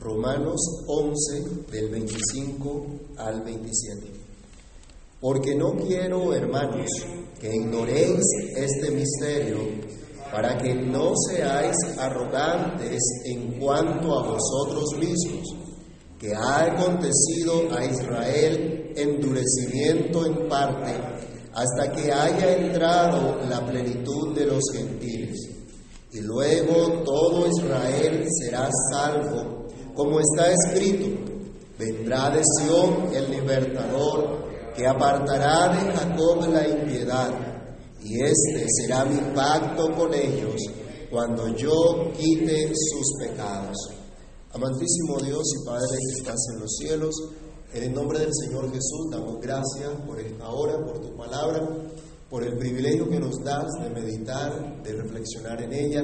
Romanos 11 del 25 al 27. Porque no quiero, hermanos, que ignoréis este misterio, para que no seáis arrogantes en cuanto a vosotros mismos, que ha acontecido a Israel endurecimiento en parte, hasta que haya entrado la plenitud de los gentiles. Y luego todo Israel será salvo, como está escrito, vendrá de Sión el libertador, que apartará de Jacob la impiedad, y este será mi pacto con ellos cuando yo quite sus pecados. Amantísimo Dios y Padre que estás en los cielos, en el nombre del Señor Jesús damos gracias por esta hora, por tu palabra, por el privilegio que nos das de meditar, de reflexionar en ella.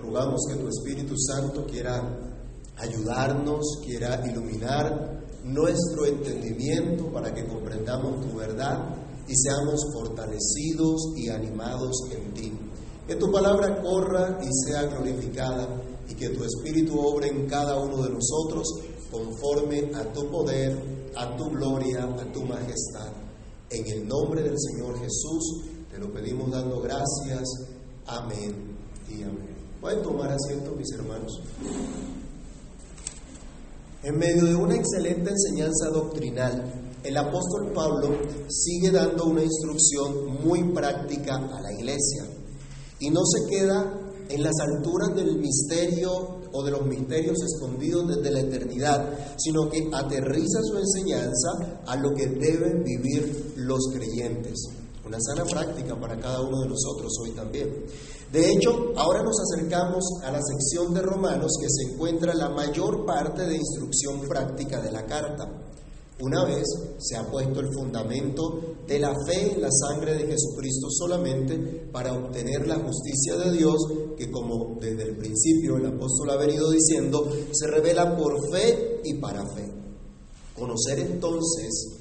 Rogamos que tu Espíritu Santo quiera ayudarnos, quiera iluminar nuestro entendimiento para que comprendamos tu verdad y seamos fortalecidos y animados en ti. Que tu palabra corra y sea glorificada y que tu Espíritu obre en cada uno de nosotros conforme a tu poder, a tu gloria, a tu majestad. En el nombre del Señor Jesús te lo pedimos dando gracias. Amén y amén. Pueden tomar asiento, mis hermanos. En medio de una excelente enseñanza doctrinal, el apóstol Pablo sigue dando una instrucción muy práctica a la iglesia y no se queda en las alturas del misterio o de los misterios escondidos desde la eternidad, sino que aterriza su enseñanza a lo que deben vivir los creyentes. Una sana práctica para cada uno de nosotros hoy también. De hecho, ahora nos acercamos a la sección de Romanos que se encuentra la mayor parte de instrucción práctica de la carta. Una vez se ha puesto el fundamento de la fe en la sangre de Jesucristo solamente para obtener la justicia de Dios, que como desde el principio el apóstol ha venido diciendo, se revela por fe y para fe. Conocer entonces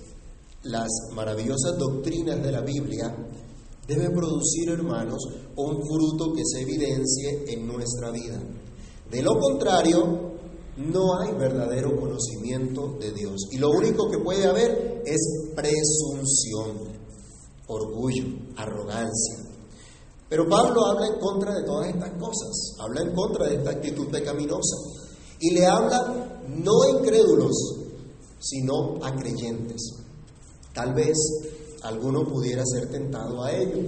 las maravillosas doctrinas de la Biblia debe producir, hermanos, un fruto que se evidencie en nuestra vida. De lo contrario, no hay verdadero conocimiento de Dios. Y lo único que puede haber es presunción, orgullo, arrogancia. Pero Pablo habla en contra de todas estas cosas, habla en contra de esta actitud pecaminosa. Y le habla no a incrédulos, sino a creyentes. Tal vez alguno pudiera ser tentado a ello.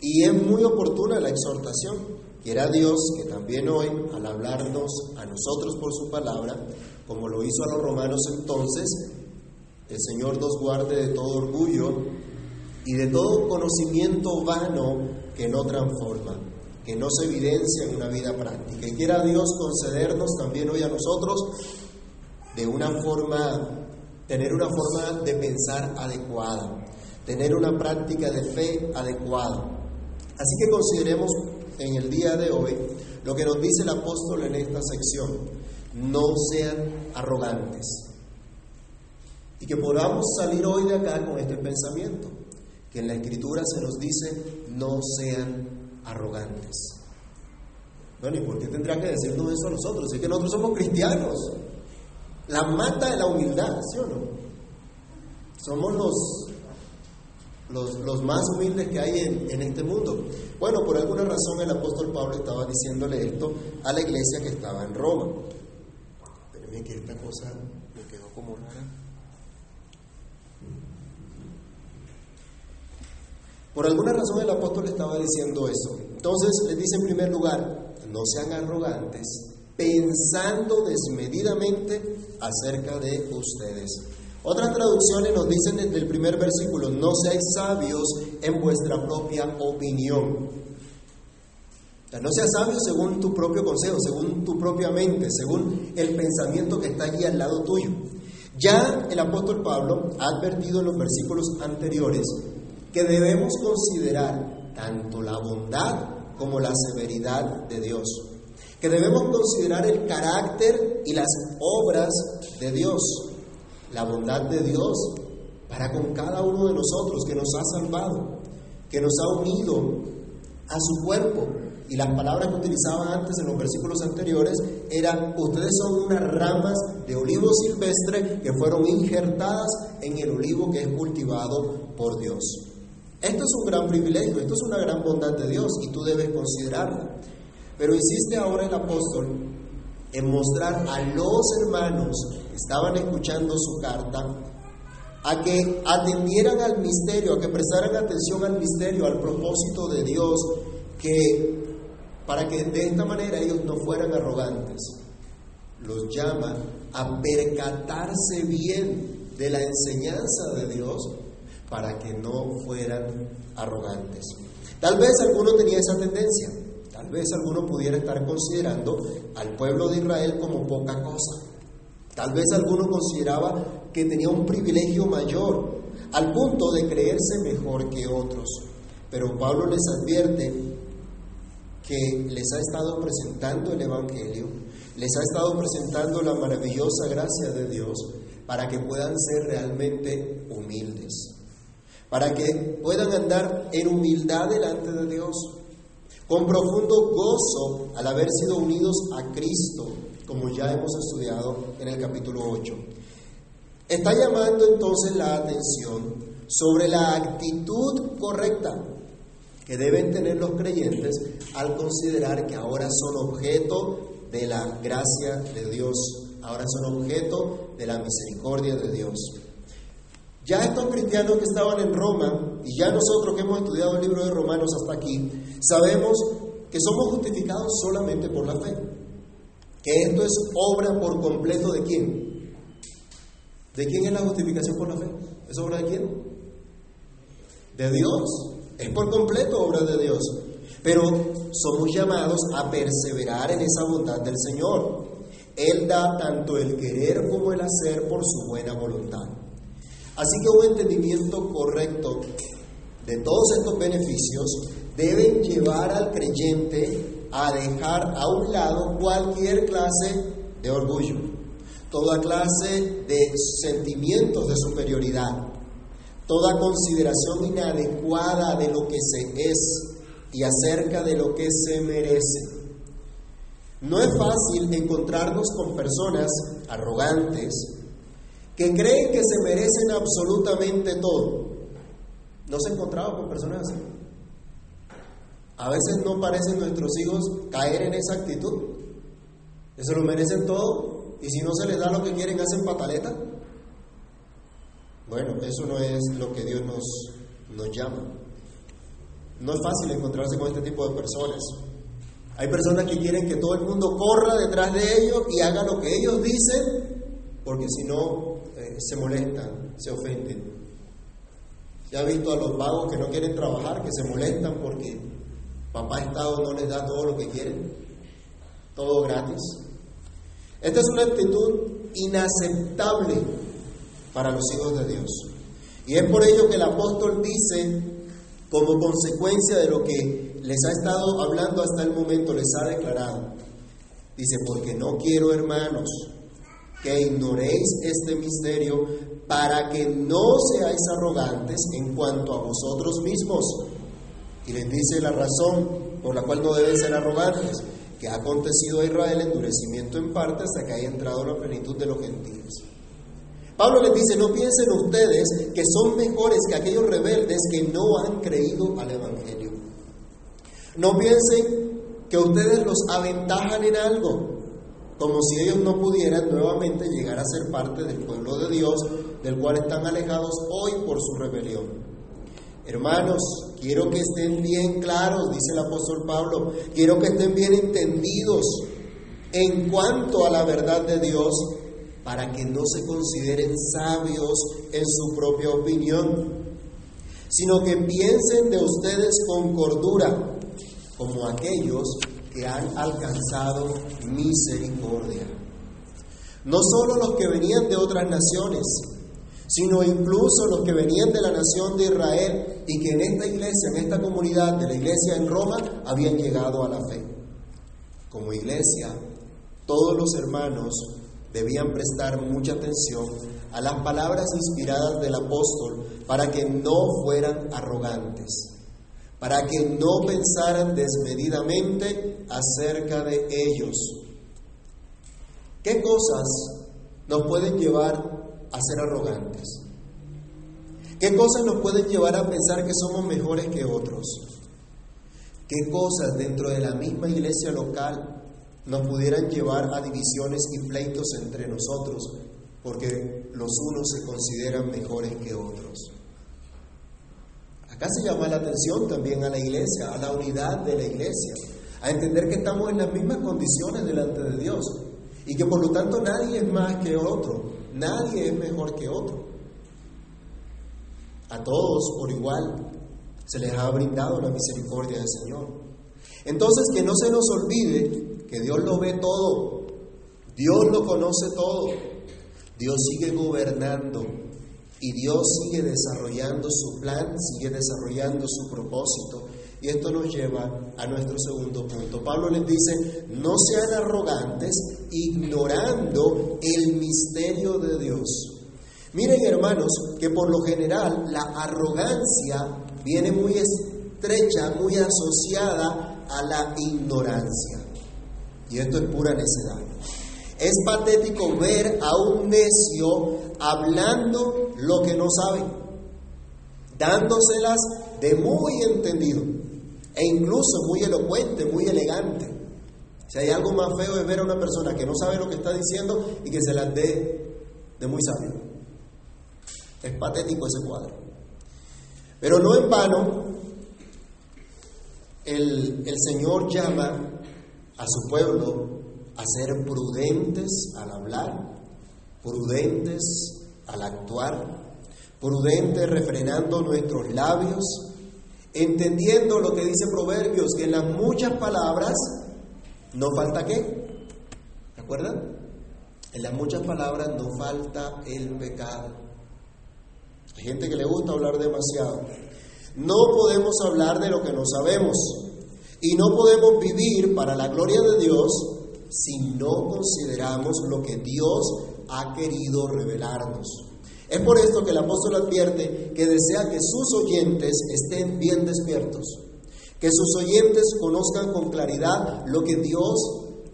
Y es muy oportuna la exhortación. Quiera Dios que también hoy, al hablarnos a nosotros por su palabra, como lo hizo a los romanos entonces, el Señor nos guarde de todo orgullo y de todo conocimiento vano que no transforma, que no se evidencia en una vida práctica. Y quiera Dios concedernos también hoy a nosotros de una forma tener una forma de pensar adecuada, tener una práctica de fe adecuada. Así que consideremos en el día de hoy lo que nos dice el apóstol en esta sección. No sean arrogantes. Y que podamos salir hoy de acá con este pensamiento, que en la escritura se nos dice, no sean arrogantes. Bueno, ¿y por qué tendrá que decirnos eso a nosotros? Es que nosotros somos cristianos. La mata de la humildad, ¿sí o no? Somos los, los, más humildes que hay en, en, este mundo. Bueno, por alguna razón el apóstol Pablo estaba diciéndole esto a la iglesia que estaba en Roma. Espérenme que esta cosa me quedó como rara. Por alguna razón el apóstol estaba diciendo eso. Entonces les dice en primer lugar, no sean arrogantes, pensando desmedidamente acerca de ustedes. Otras traducciones nos dicen desde el primer versículo, no seáis sabios en vuestra propia opinión. no seas sabio según tu propio consejo, según tu propia mente, según el pensamiento que está allí al lado tuyo. Ya el apóstol Pablo ha advertido en los versículos anteriores que debemos considerar tanto la bondad como la severidad de Dios que debemos considerar el carácter y las obras de Dios, la bondad de Dios para con cada uno de nosotros que nos ha salvado, que nos ha unido a su cuerpo, Y las palabras que utilizaban antes en los versículos anteriores eran, ustedes son unas ramas de olivo silvestre que fueron injertadas en el olivo que es cultivado por Dios. Esto es un gran privilegio, esto es una gran bondad de Dios y tú debes considerarlo. Pero insiste ahora el apóstol en mostrar a los hermanos que estaban escuchando su carta a que atendieran al misterio, a que prestaran atención al misterio, al propósito de Dios, que para que de esta manera ellos no fueran arrogantes. Los llama a percatarse bien de la enseñanza de Dios para que no fueran arrogantes. Tal vez alguno tenía esa tendencia, vez alguno pudiera estar considerando al pueblo de Israel como poca cosa. Tal vez alguno consideraba que tenía un privilegio mayor, al punto de creerse mejor que otros. Pero Pablo les advierte que les ha estado presentando el Evangelio, les ha estado presentando la maravillosa gracia de Dios para que puedan ser realmente humildes, para que puedan andar en humildad delante de Dios, con profundo gozo al haber sido unidos a Cristo, como ya hemos estudiado en el capítulo 8. Está llamando entonces la atención sobre la actitud correcta que deben tener los creyentes al considerar que ahora son objeto de la gracia de Dios, ahora son objeto de la misericordia de Dios. Ya estos cristianos que estaban en Roma, y ya nosotros que hemos estudiado el libro de Romanos hasta aquí, sabemos que somos justificados solamente por la fe. Que esto es obra por completo de quién? ¿De quién es la justificación por la fe? ¿Es obra de quién? De Dios. Es por completo obra de Dios. Pero somos llamados a perseverar en esa bondad del Señor. Él da tanto el querer como el hacer por su buena voluntad. Así que un entendimiento correcto de todos estos beneficios deben llevar al creyente a dejar a un lado cualquier clase de orgullo toda clase de sentimientos de superioridad, toda consideración inadecuada de lo que se es y acerca de lo que se merece. No es fácil encontrarnos con personas arrogantes que creen que se merecen absolutamente todo. ¿No se encontrado con personas así? A veces no parecen nuestros hijos caer en esa actitud. Eso lo merecen todo y si no se les da lo que quieren, hacen pataleta. Bueno, eso no es lo que Dios nos, nos llama. No es fácil encontrarse con este tipo de personas. Hay personas que quieren que todo el mundo corra detrás de ellos y haga lo que ellos dicen, porque si no se molestan, se ofenden. Ya ha visto a los vagos que no quieren trabajar, que se molestan porque papá Estado no les da todo lo que quieren, todo gratis. Esta es una actitud inaceptable para los hijos de Dios. Y es por ello que el apóstol dice, como consecuencia de lo que les ha estado hablando hasta el momento, les ha declarado, dice, porque no quiero, hermanos, que ignoréis este misterio para que no seáis arrogantes en cuanto a vosotros mismos. Y les dice la razón por la cual no deben ser arrogantes que ha acontecido a Israel endurecimiento en parte hasta que haya entrado la plenitud de los gentiles. Pablo les dice, no piensen ustedes que son mejores que aquellos rebeldes que no han creído al Evangelio. No piensen que ustedes los aventajan en algo, como si ellos no pudieran nuevamente llegar a ser parte del pueblo de Dios, del cual están alejados hoy por su rebelión. Hermanos, quiero que estén bien claros, dice el apóstol Pablo, quiero que estén bien entendidos en cuanto a la verdad de Dios, para que no se consideren sabios en su propia opinión, sino que piensen de ustedes con cordura, como aquellos han alcanzado misericordia. No solo los que venían de otras naciones, sino incluso los que venían de la nación de Israel y que en esta iglesia, en esta comunidad de la iglesia en Roma, habían llegado a la fe. Como iglesia, todos los hermanos debían prestar mucha atención a las palabras inspiradas del apóstol para que no fueran arrogantes, para que no pensaran desmedidamente acerca de ellos. ¿Qué cosas nos pueden llevar a ser arrogantes? ¿Qué cosas nos pueden llevar a pensar que somos mejores que otros? ¿Qué cosas dentro de la misma iglesia local nos pudieran llevar a divisiones y pleitos entre nosotros porque los unos se consideran mejores que otros? Acá se llama la atención también a la iglesia, a la unidad de la iglesia, a entender que estamos en las mismas condiciones delante de Dios y que por lo tanto nadie es más que otro, nadie es mejor que otro. A todos por igual se les ha brindado la misericordia del Señor. Entonces que no se nos olvide que Dios lo ve todo, Dios lo conoce todo, Dios sigue gobernando y Dios sigue desarrollando su plan, sigue desarrollando su propósito. Y esto nos lleva a nuestro segundo punto. Pablo les dice, no sean arrogantes ignorando el misterio de Dios. Miren hermanos que por lo general la arrogancia viene muy estrecha, muy asociada a la ignorancia. Y esto es pura necedad. Es patético ver a un necio hablando lo que no sabe, dándoselas de muy entendido e incluso muy elocuente, muy elegante. Si hay algo más feo es ver a una persona que no sabe lo que está diciendo y que se las dé de muy sabio. Es patético ese cuadro. Pero no en vano, el, el Señor llama a su pueblo a ser prudentes al hablar, prudentes al actuar, prudentes refrenando nuestros labios, entendiendo lo que dice Proverbios, que en las muchas palabras no falta qué. ¿Recuerdan? En las muchas palabras no falta el pecado. Hay gente que le gusta hablar demasiado. No podemos hablar de lo que no sabemos y no podemos vivir para la gloria de Dios si no consideramos lo que Dios ha querido revelarnos. Es por esto que el apóstol advierte que desea que sus oyentes estén bien despiertos, que sus oyentes conozcan con claridad lo que Dios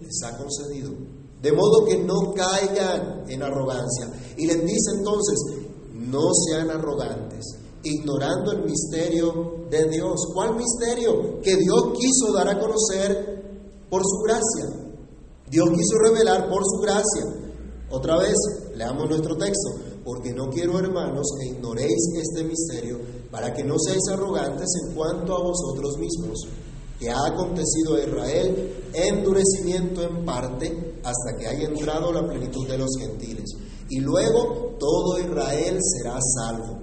les ha concedido, de modo que no caigan en arrogancia. Y les dice entonces, no sean arrogantes, ignorando el misterio de Dios. ¿Cuál misterio? Que Dios quiso dar a conocer por su gracia. Dios quiso revelar por su gracia. Otra vez, leamos nuestro texto, porque no quiero, hermanos, que ignoréis este misterio, para que no seáis arrogantes en cuanto a vosotros mismos, que ha acontecido a Israel endurecimiento en parte hasta que haya entrado la plenitud de los gentiles. Y luego todo Israel será salvo.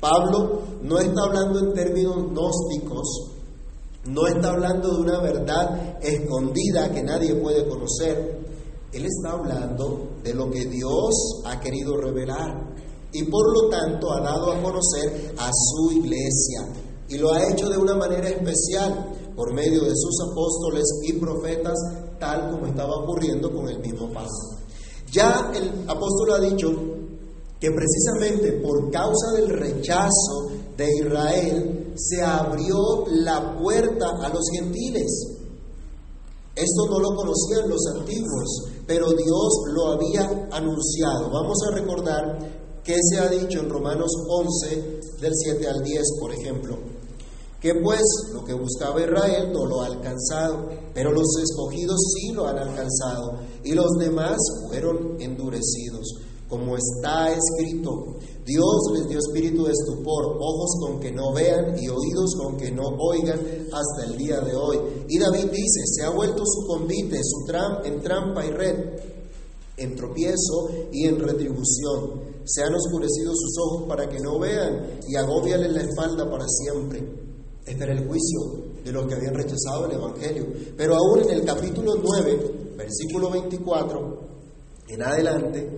Pablo no está hablando en términos gnósticos, no está hablando de una verdad escondida que nadie puede conocer. Él está hablando de lo que Dios ha querido revelar y por lo tanto ha dado a conocer a su iglesia. Y lo ha hecho de una manera especial por medio de sus apóstoles y profetas, tal como estaba ocurriendo con el mismo Pablo. Ya el apóstol ha dicho que precisamente por causa del rechazo de Israel se abrió la puerta a los gentiles. Esto no lo conocían los antiguos, pero Dios lo había anunciado. Vamos a recordar qué se ha dicho en Romanos 11, del 7 al 10, por ejemplo. Que pues lo que buscaba Israel no lo ha alcanzado, pero los escogidos sí lo han alcanzado, y los demás fueron endurecidos como está escrito, Dios les dio espíritu de estupor, ojos con que no vean y oídos con que no oigan hasta el día de hoy. Y David dice, se ha vuelto su convite, su en trampa y red, en tropiezo y en retribución. Se han oscurecido sus ojos para que no vean y agobiale la espalda para siempre. Este era el juicio de los que habían rechazado el Evangelio. Pero aún en el capítulo 9, versículo 24, en adelante,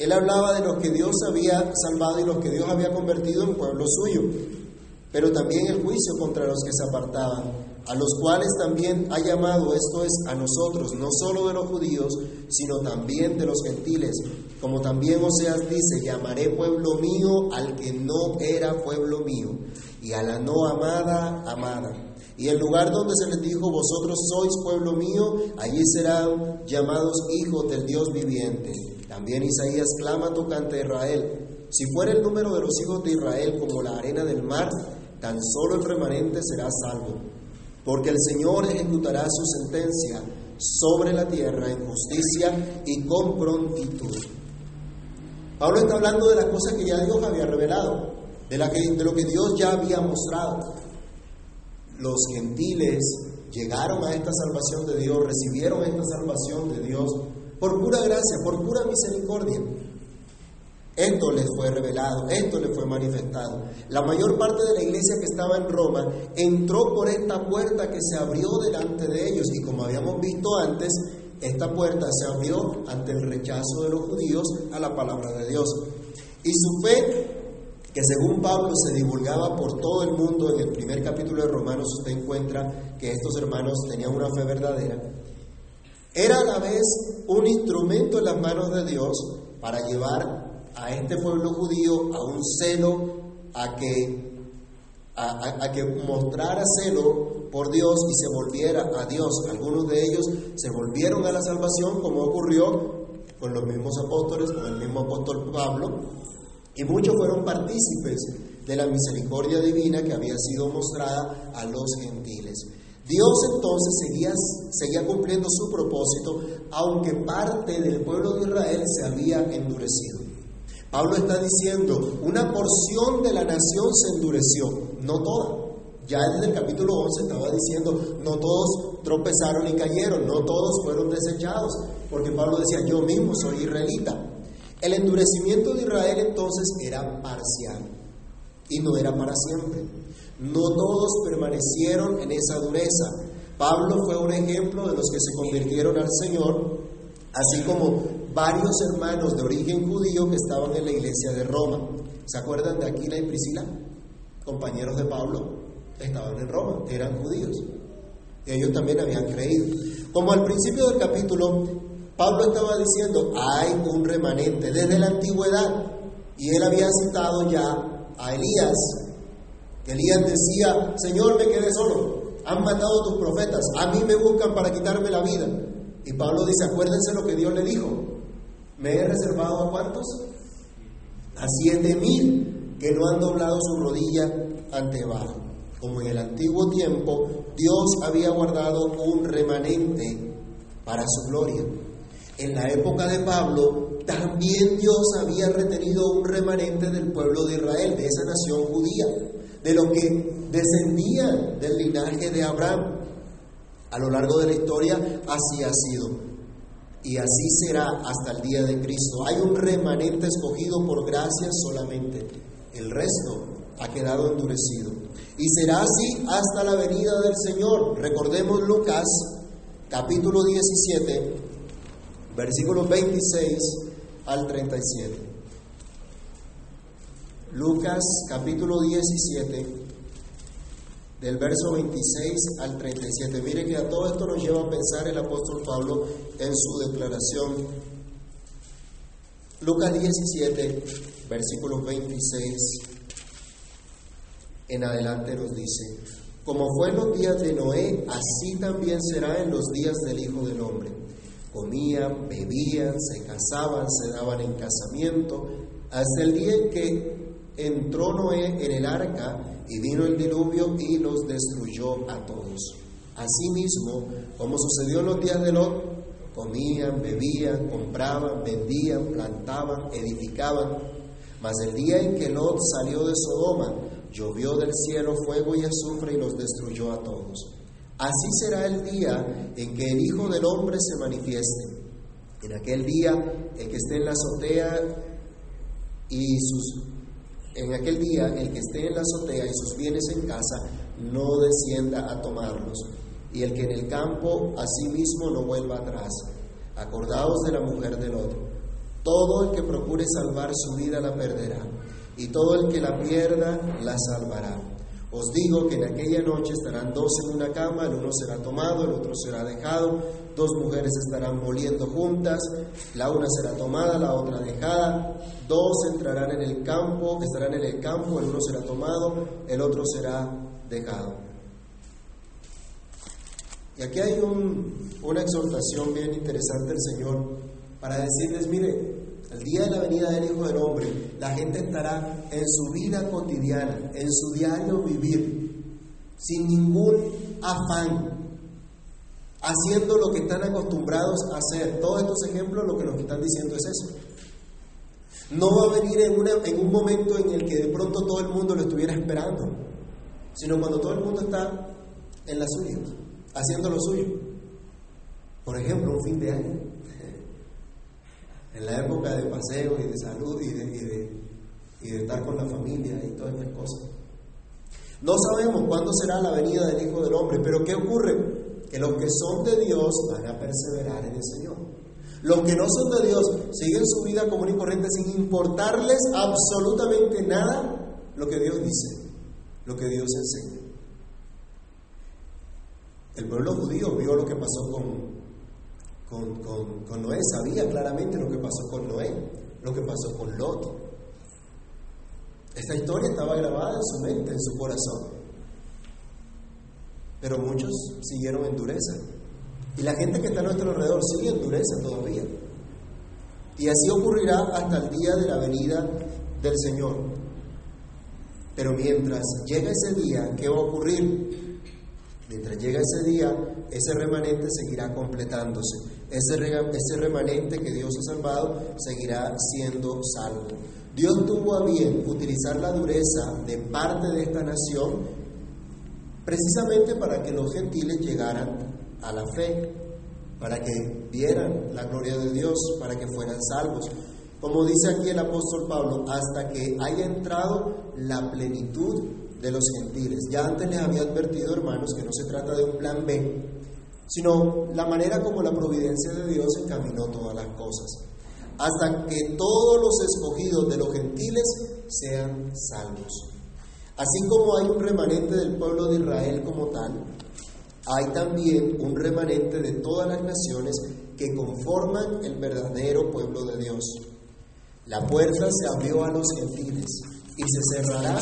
él hablaba de los que Dios había salvado y los que Dios había convertido en pueblo suyo, pero también el juicio contra los que se apartaban, a los cuales también ha llamado, esto es, a nosotros, no solo de los judíos, sino también de los gentiles, como también Oseas dice, llamaré pueblo mío al que no era pueblo mío, y a la no amada, amada. Y el lugar donde se les dijo, vosotros sois pueblo mío, allí serán llamados hijos del Dios viviente. También Isaías clama tocante a Israel. Si fuera el número de los hijos de Israel como la arena del mar, tan solo el remanente será salvo. Porque el Señor ejecutará su sentencia sobre la tierra en justicia y con prontitud. Pablo está hablando de las cosas que ya Dios había revelado, de, la de lo que Dios ya había mostrado. Los gentiles llegaron a esta salvación de Dios, recibieron esta salvación de Dios por pura gracia, por pura misericordia. Esto les fue revelado, esto les fue manifestado. La mayor parte de la iglesia que estaba en Roma entró por esta puerta que se abrió delante de ellos y como habíamos visto antes, esta puerta se abrió ante el rechazo de los judíos a la palabra de Dios. Y su fe, que según Pablo se divulgaba por todo el mundo, en el primer capítulo de Romanos usted encuentra que estos hermanos tenían una fe verdadera, era a la vez un instrumento en las manos de Dios para llevar a este pueblo judío a un celo, a que, a, que mostrara celo por Dios y se volviera a Dios. Algunos de ellos se volvieron a la salvación, como ocurrió con los mismos apóstoles, con el mismo apóstol Pablo, y muchos fueron partícipes de la misericordia divina que había sido mostrada a los gentiles. Dios entonces seguía, seguía cumpliendo su propósito, aunque parte del pueblo de Israel se había endurecido. Pablo está diciendo, una porción de la nación se endureció, no toda. Ya desde el capítulo 11 estaba diciendo, no todos tropezaron y cayeron, no todos fueron desechados, porque Pablo decía, yo mismo soy israelita. El endurecimiento de Israel entonces era parcial y no era para siempre. No todos permanecieron en esa dureza. Pablo fue un ejemplo de los que se convirtieron al Señor, así como varios hermanos de origen judío que estaban en la iglesia de Roma. ¿Se acuerdan de Aquila y Priscila? Compañeros de Pablo, estaban en Roma, eran judíos. Ellos también habían creído. Como al principio del capítulo, Pablo estaba diciendo, hay un remanente desde la antigüedad. Y él había citado ya a Elías, Elías decía, Señor, me quedé solo, han matado tus profetas, a mí me buscan para quitarme la vida. Y Pablo dice, acuérdense lo que Dios le dijo, me he reservado a cuántos? A siete mil que no han doblado su rodilla ante Baal. Como en el antiguo tiempo, Dios había guardado un remanente para su gloria. En la época de Pablo, también Dios había retenido un remanente del pueblo de Israel, de esa nación judía, de los que descendían del linaje de Abraham. A lo largo de la historia así ha sido y así será hasta el día de Cristo. Hay un remanente escogido por gracia solamente, el resto ha quedado endurecido. Y será así hasta la venida del Señor. Recordemos Lucas capítulo 17, versículos 26 al 37. Lucas capítulo 17, del verso 26 al 37. Mire que a todo esto nos lleva a pensar el apóstol Pablo en su declaración. Lucas 17, versículo 26 en adelante nos dice, como fue en los días de Noé, así también será en los días del Hijo del Hombre. Comían, bebían, se casaban, se daban en casamiento, hasta el día en que entró Noé en el arca y vino el diluvio y los destruyó a todos. Asimismo, como sucedió en los días de Lot, comían, bebían, compraban, vendían, plantaban, edificaban. Mas el día en que Lot salió de Sodoma, llovió del cielo fuego y azufre y los destruyó a todos. Así será el día en que el Hijo del Hombre se manifieste. En aquel día, el que esté en la azotea y sus en aquel día el que esté en la azotea y sus bienes en casa no descienda a tomarlos, y el que en el campo a sí mismo no vuelva atrás. Acordaos de la mujer del otro. Todo el que procure salvar su vida la perderá, y todo el que la pierda la salvará. Os digo que en aquella noche estarán dos en una cama, el uno será tomado, el otro será dejado, dos mujeres estarán moliendo juntas, la una será tomada, la otra dejada, dos entrarán en el campo, estarán en el campo, el uno será tomado, el otro será dejado. Y aquí hay una exhortación bien interesante del Señor para decirles, mire, el día de la venida del Hijo del Hombre, la gente estará en su vida cotidiana, en su diario vivir, sin ningún afán, haciendo lo que están acostumbrados a hacer. Todos estos ejemplos lo que nos están diciendo es eso. No va a venir en, en un momento en el que de pronto todo el mundo lo estuviera esperando, sino cuando todo el mundo está en la suya, haciendo lo suyo. Por ejemplo, un fin de año en la época de paseo y de salud y de, estar con la familia y todas estas cosas. No sabemos cuándo será la venida del Hijo del Hombre, pero ¿qué ocurre? Que los que son de Dios van a perseverar en el Señor. Los que no son de Dios siguen su vida común y corriente sin importarles absolutamente nada lo que Dios dice, lo que Dios enseña. El pueblo judío vio lo que pasó con, con, Noé, sabía claramente lo que pasó con Noé, lo que pasó con Lot. Esta historia estaba grabada en su mente, en su corazón. Pero muchos siguieron en dureza. Y la gente que está a nuestro alrededor sigue en dureza todavía. Y así ocurrirá hasta el día de la venida del Señor. Pero mientras llega ese día, ¿qué va a ocurrir? Mientras llega ese día, ese remanente seguirá completándose ese, ese remanente que Dios ha salvado seguirá siendo salvo. Dios tuvo a bien utilizar la dureza de parte de esta nación precisamente para que los gentiles llegaran a la fe, para que vieran la gloria de Dios, para que fueran salvos. Como dice aquí el apóstol Pablo, hasta que haya entrado la plenitud de los gentiles. Ya antes les había advertido, hermanos, que no se trata de un plan B, sino la manera como la providencia de Dios encaminó todas las cosas, hasta que todos los escogidos de los gentiles sean salvos. Así como hay un remanente del pueblo de Israel como tal, hay también un remanente de todas las naciones que conforman el verdadero pueblo de Dios. La puerta se abrió a los gentiles y se cerrará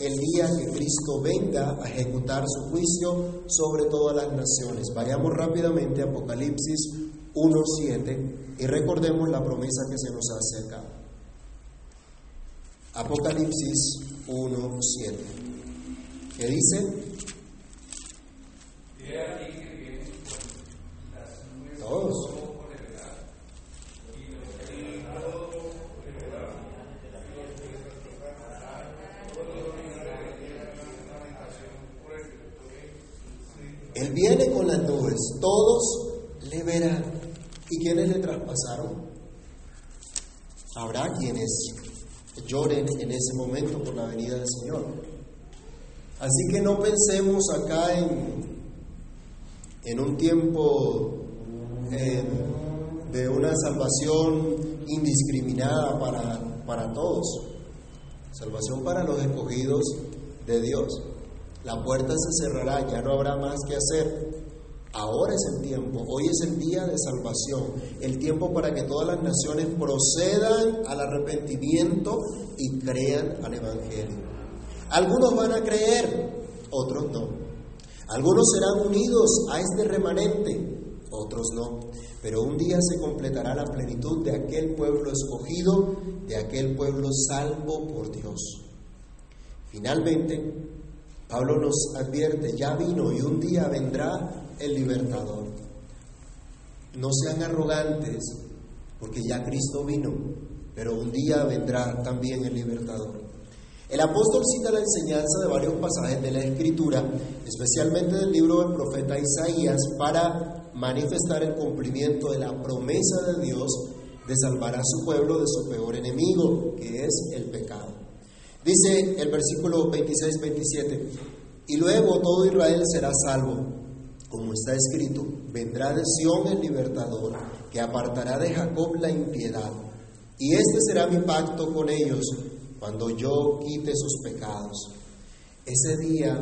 el día que Cristo venga a ejecutar su juicio sobre todas las naciones. Vayamos rápidamente a Apocalipsis 1.7 y recordemos la promesa que se nos hace acá. Apocalipsis 1.7. ¿Qué dice? Todos. Él viene todos le verán. ¿Y quienes le traspasaron? Habrá quienes lloren en ese momento por la venida del Señor. Así que no pensemos acá en, en un tiempo eh, de una salvación indiscriminada para, para todos, salvación para los escogidos de Dios. La puerta se cerrará, ya no habrá más que hacer. Ahora es el tiempo, hoy es el día de salvación, el tiempo para que todas las naciones procedan al arrepentimiento y crean al Evangelio. Algunos van a creer, otros no. Algunos serán unidos a este remanente, otros no. Pero un día se completará la plenitud de aquel pueblo escogido, de aquel pueblo salvo por Dios. Finalmente, Pablo nos advierte, ya vino y un día vendrá el libertador. No sean arrogantes, porque ya Cristo vino, pero un día vendrá también el libertador. El apóstol cita la enseñanza de varios pasajes de la Escritura, especialmente del libro del profeta Isaías, para manifestar el cumplimiento de la promesa de Dios de salvar a su pueblo de su peor enemigo, que es el pecado. Dice el versículo 26-27, y luego todo Israel será salvo, como está escrito, vendrá de Sión el libertador, que apartará de Jacob la impiedad, y este será mi pacto con ellos cuando yo quite sus pecados. Ese día,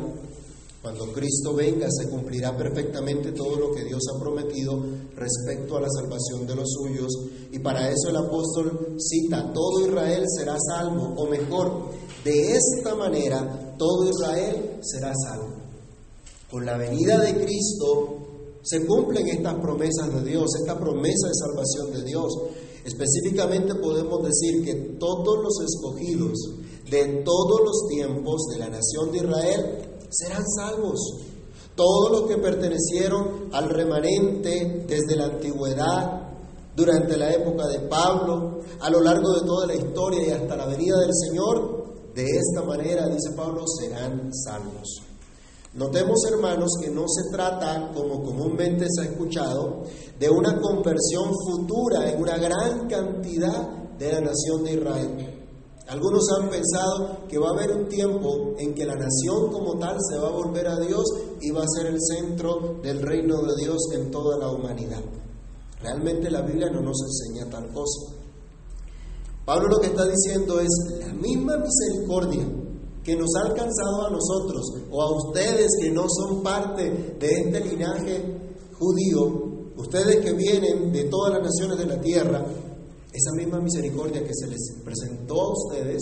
cuando Cristo venga, se cumplirá perfectamente todo lo que Dios ha prometido respecto a la salvación de los suyos. Y para eso el apóstol cita, todo Israel será salvo, o mejor, de esta manera todo Israel será salvo. Con la venida de Cristo se cumplen estas promesas de Dios, esta promesa de salvación de Dios. Específicamente podemos decir que todos los escogidos de todos los tiempos de la nación de Israel serán salvos. Todos los que pertenecieron al remanente desde la antigüedad, durante la época de Pablo, a lo largo de toda la historia y hasta la venida del Señor, de esta manera, dice Pablo, serán salvos. Notemos, hermanos, que no se trata, como comúnmente se ha escuchado, de una conversión futura en una gran cantidad de la nación de Israel. Algunos han pensado que va a haber un tiempo en que la nación como tal se va a volver a Dios y va a ser el centro del reino de Dios en toda la humanidad. Realmente la Biblia no nos enseña tal cosa. Pablo lo que está diciendo es la misma misericordia que nos ha alcanzado a nosotros o a ustedes que no son parte de este linaje judío, ustedes que vienen de todas las naciones de la tierra, esa misma misericordia que se les presentó a ustedes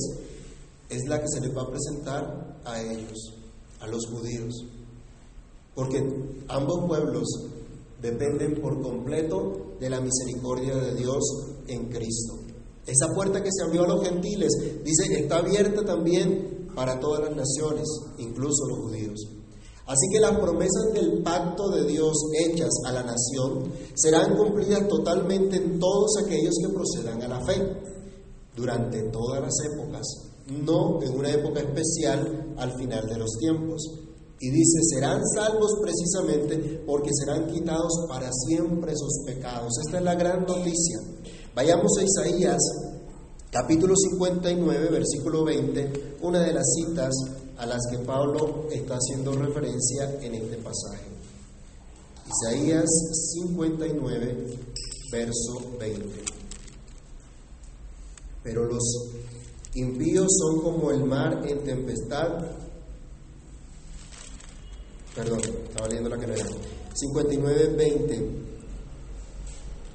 es la que se les va a presentar a ellos, a los judíos. Porque ambos pueblos dependen por completo de la misericordia de Dios en Cristo. Esa puerta que se abrió a los gentiles, dice, está abierta también para todas las naciones, incluso los judíos. Así que las promesas del pacto de Dios hechas a la nación serán cumplidas totalmente en todos aquellos que procedan a la fe, durante todas las épocas, no en una época especial al final de los tiempos. Y dice, serán salvos precisamente porque serán quitados para siempre sus pecados. Esta es la gran noticia. Vayamos a Isaías capítulo 59, versículo 20, una de las citas a las que Pablo está haciendo referencia en este pasaje. Isaías 59, verso 20. Pero los impíos son como el mar en tempestad. Perdón, estaba leyendo la que no era. 59, 20.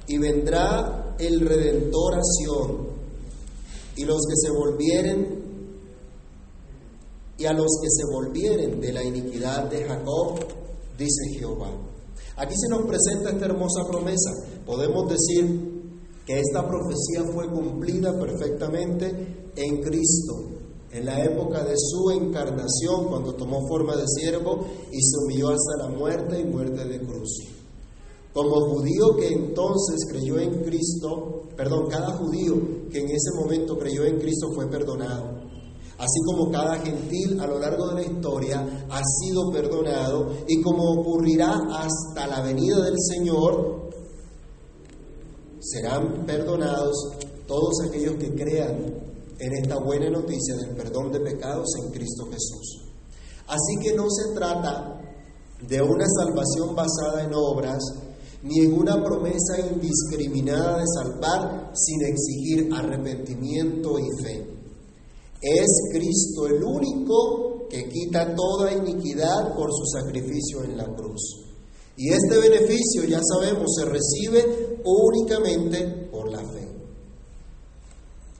Y vendrá el Redentor a y los que se volvieren y a los que se volvieren de la iniquidad de Jacob, dice Jehová. Aquí se nos presenta esta hermosa promesa. Podemos decir que esta profecía fue cumplida perfectamente en Cristo, en la época de su encarnación, cuando tomó forma de siervo y se humilló hasta la muerte y muerte de cruz. Como judío que entonces creyó en Cristo, perdón, cada judío que en ese momento creyó en Cristo fue perdonado. Así como cada gentil a lo largo de la historia ha sido perdonado y como ocurrirá hasta la venida del Señor, serán perdonados todos aquellos que crean en esta buena noticia del perdón de pecados en Cristo Jesús. Así que no se trata de una salvación basada en obras, ni en una promesa indiscriminada de salvar sin exigir arrepentimiento y fe. Es Cristo el único que quita toda iniquidad por su sacrificio en la cruz. Y este beneficio, ya sabemos, se recibe únicamente por la fe.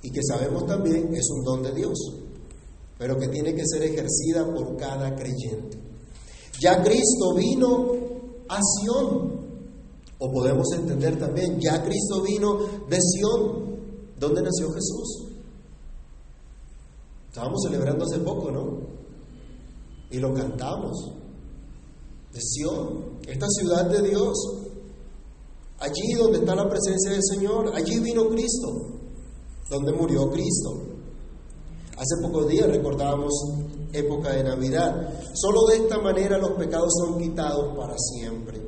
Y que sabemos también es un don de Dios, pero que tiene que ser ejercida por cada creyente. Ya Cristo vino a Sión, o podemos entender también, ya Cristo vino de Sión, donde nació Jesús. Estábamos celebrando hace poco, ¿no? Y lo cantamos. De Sión, esta ciudad de Dios, allí donde está la presencia del Señor, allí vino Cristo, donde murió Cristo. Hace pocos días recordábamos época de Navidad. Solo de esta manera los pecados son quitados para siempre.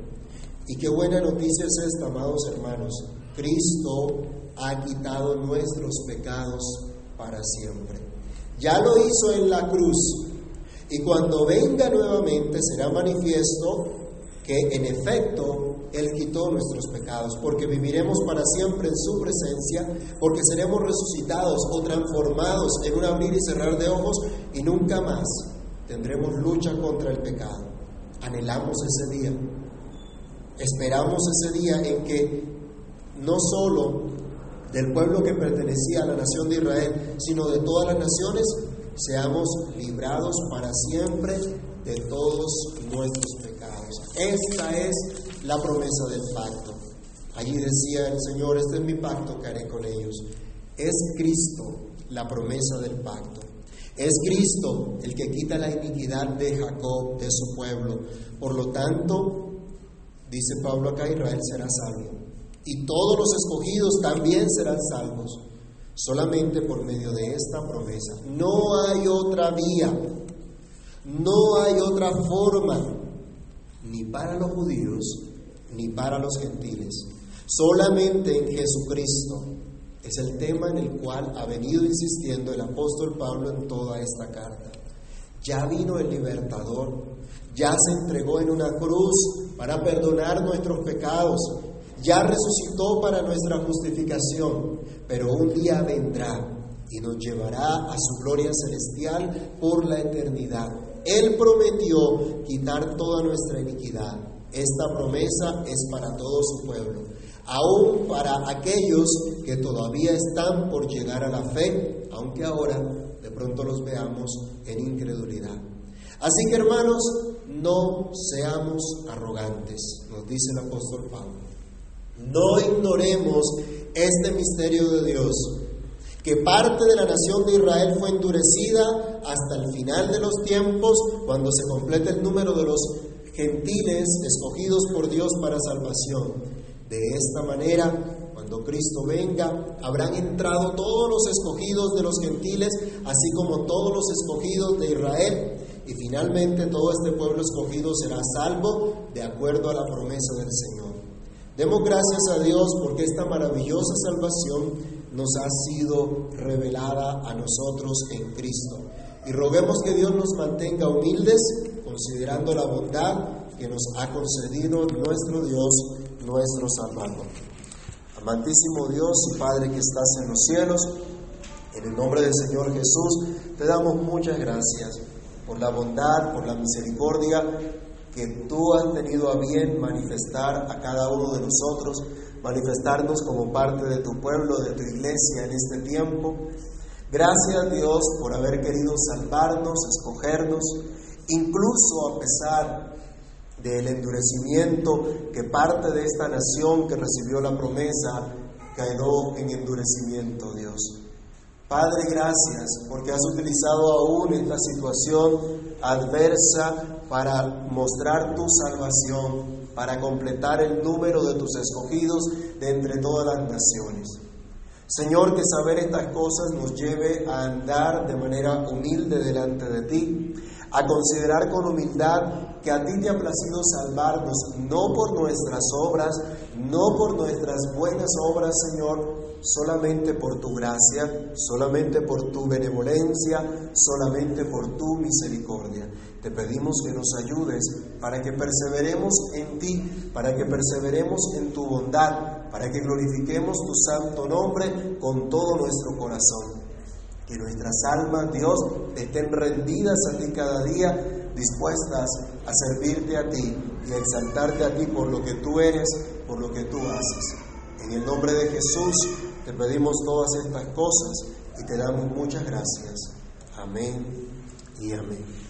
Y qué buena noticia es esta, amados hermanos. Cristo ha quitado nuestros pecados para siempre. Ya lo hizo en la cruz. Y cuando venga nuevamente será manifiesto que en efecto Él quitó nuestros pecados, porque viviremos para siempre en su presencia, porque seremos resucitados o transformados en un abrir y cerrar de ojos y nunca más tendremos lucha contra el pecado. Anhelamos ese día. Esperamos ese día en que no solo del pueblo que pertenecía a la nación de Israel, sino de todas las naciones, seamos librados para siempre de todos nuestros pecados. Esta es la promesa del pacto. Allí decía el Señor, este es mi pacto que haré con ellos. Es Cristo la promesa del pacto. Es Cristo el que quita la iniquidad de Jacob, de su pueblo. Por lo tanto, dice Pablo acá, Israel será salvo. Y todos los escogidos también serán salvos, solamente por medio de esta promesa. No hay otra vía, no hay otra forma, ni para los judíos, ni para los gentiles. Solamente en Jesucristo es el tema en el cual ha venido insistiendo el apóstol Pablo en toda esta carta. Ya vino el libertador, ya se entregó en una cruz para perdonar nuestros pecados, ya resucitó para nuestra justificación, pero un día vendrá y nos llevará a su gloria celestial por la eternidad. Él prometió quitar toda nuestra iniquidad. Esta promesa es para todo su pueblo, aún para aquellos que todavía están por llegar a la fe, aunque ahora pronto los veamos en incredulidad. Así que hermanos, no seamos arrogantes, nos dice el apóstol Pablo. No ignoremos este misterio de Dios, que parte de la nación de Israel fue endurecida hasta el final de los tiempos, cuando se complete el número de los gentiles escogidos por Dios para salvación. De esta manera, cuando Cristo venga, habrán entrado todos los escogidos de los gentiles, así como todos los escogidos de Israel, y finalmente todo este pueblo escogido será salvo de acuerdo a la promesa del Señor. Demos gracias a Dios porque esta maravillosa salvación nos ha sido revelada a nosotros en Cristo. Y roguemos que Dios nos mantenga humildes, considerando la bondad que nos ha concedido nuestro Dios, nuestro Salvador. Amantísimo Dios y Padre que estás en los cielos, en el nombre del Señor Jesús, te damos muchas gracias por la bondad, por la misericordia que tú has tenido a bien manifestar a cada uno de nosotros manifestarnos como parte de tu pueblo, de tu iglesia en este tiempo. Gracias Dios por haber querido salvarnos, escogernos, incluso a pesar del endurecimiento que parte de esta nación que recibió la promesa quedó en endurecimiento, Dios. Padre, gracias porque has utilizado aún esta situación adversa para mostrar tu salvación para completar el número de tus escogidos de entre todas las naciones. Señor, que saber estas cosas nos lleve a andar de manera humilde delante de ti, a considerar con humildad que a ti te ha placido salvarnos, no por nuestras obras, no por nuestras buenas obras, Señor, solamente por tu gracia, solamente por tu benevolencia, solamente por tu misericordia. Te pedimos que nos ayudes para que perseveremos en ti, para que perseveremos en tu bondad, para que glorifiquemos tu santo nombre con todo nuestro corazón. Que nuestras almas, Dios, estén rendidas a ti cada día, dispuestas a servirte a ti y a exaltarte a ti por lo que tú eres, por lo que tú haces. En el nombre de Jesús te pedimos todas estas cosas y te damos muchas gracias. Amén y amén.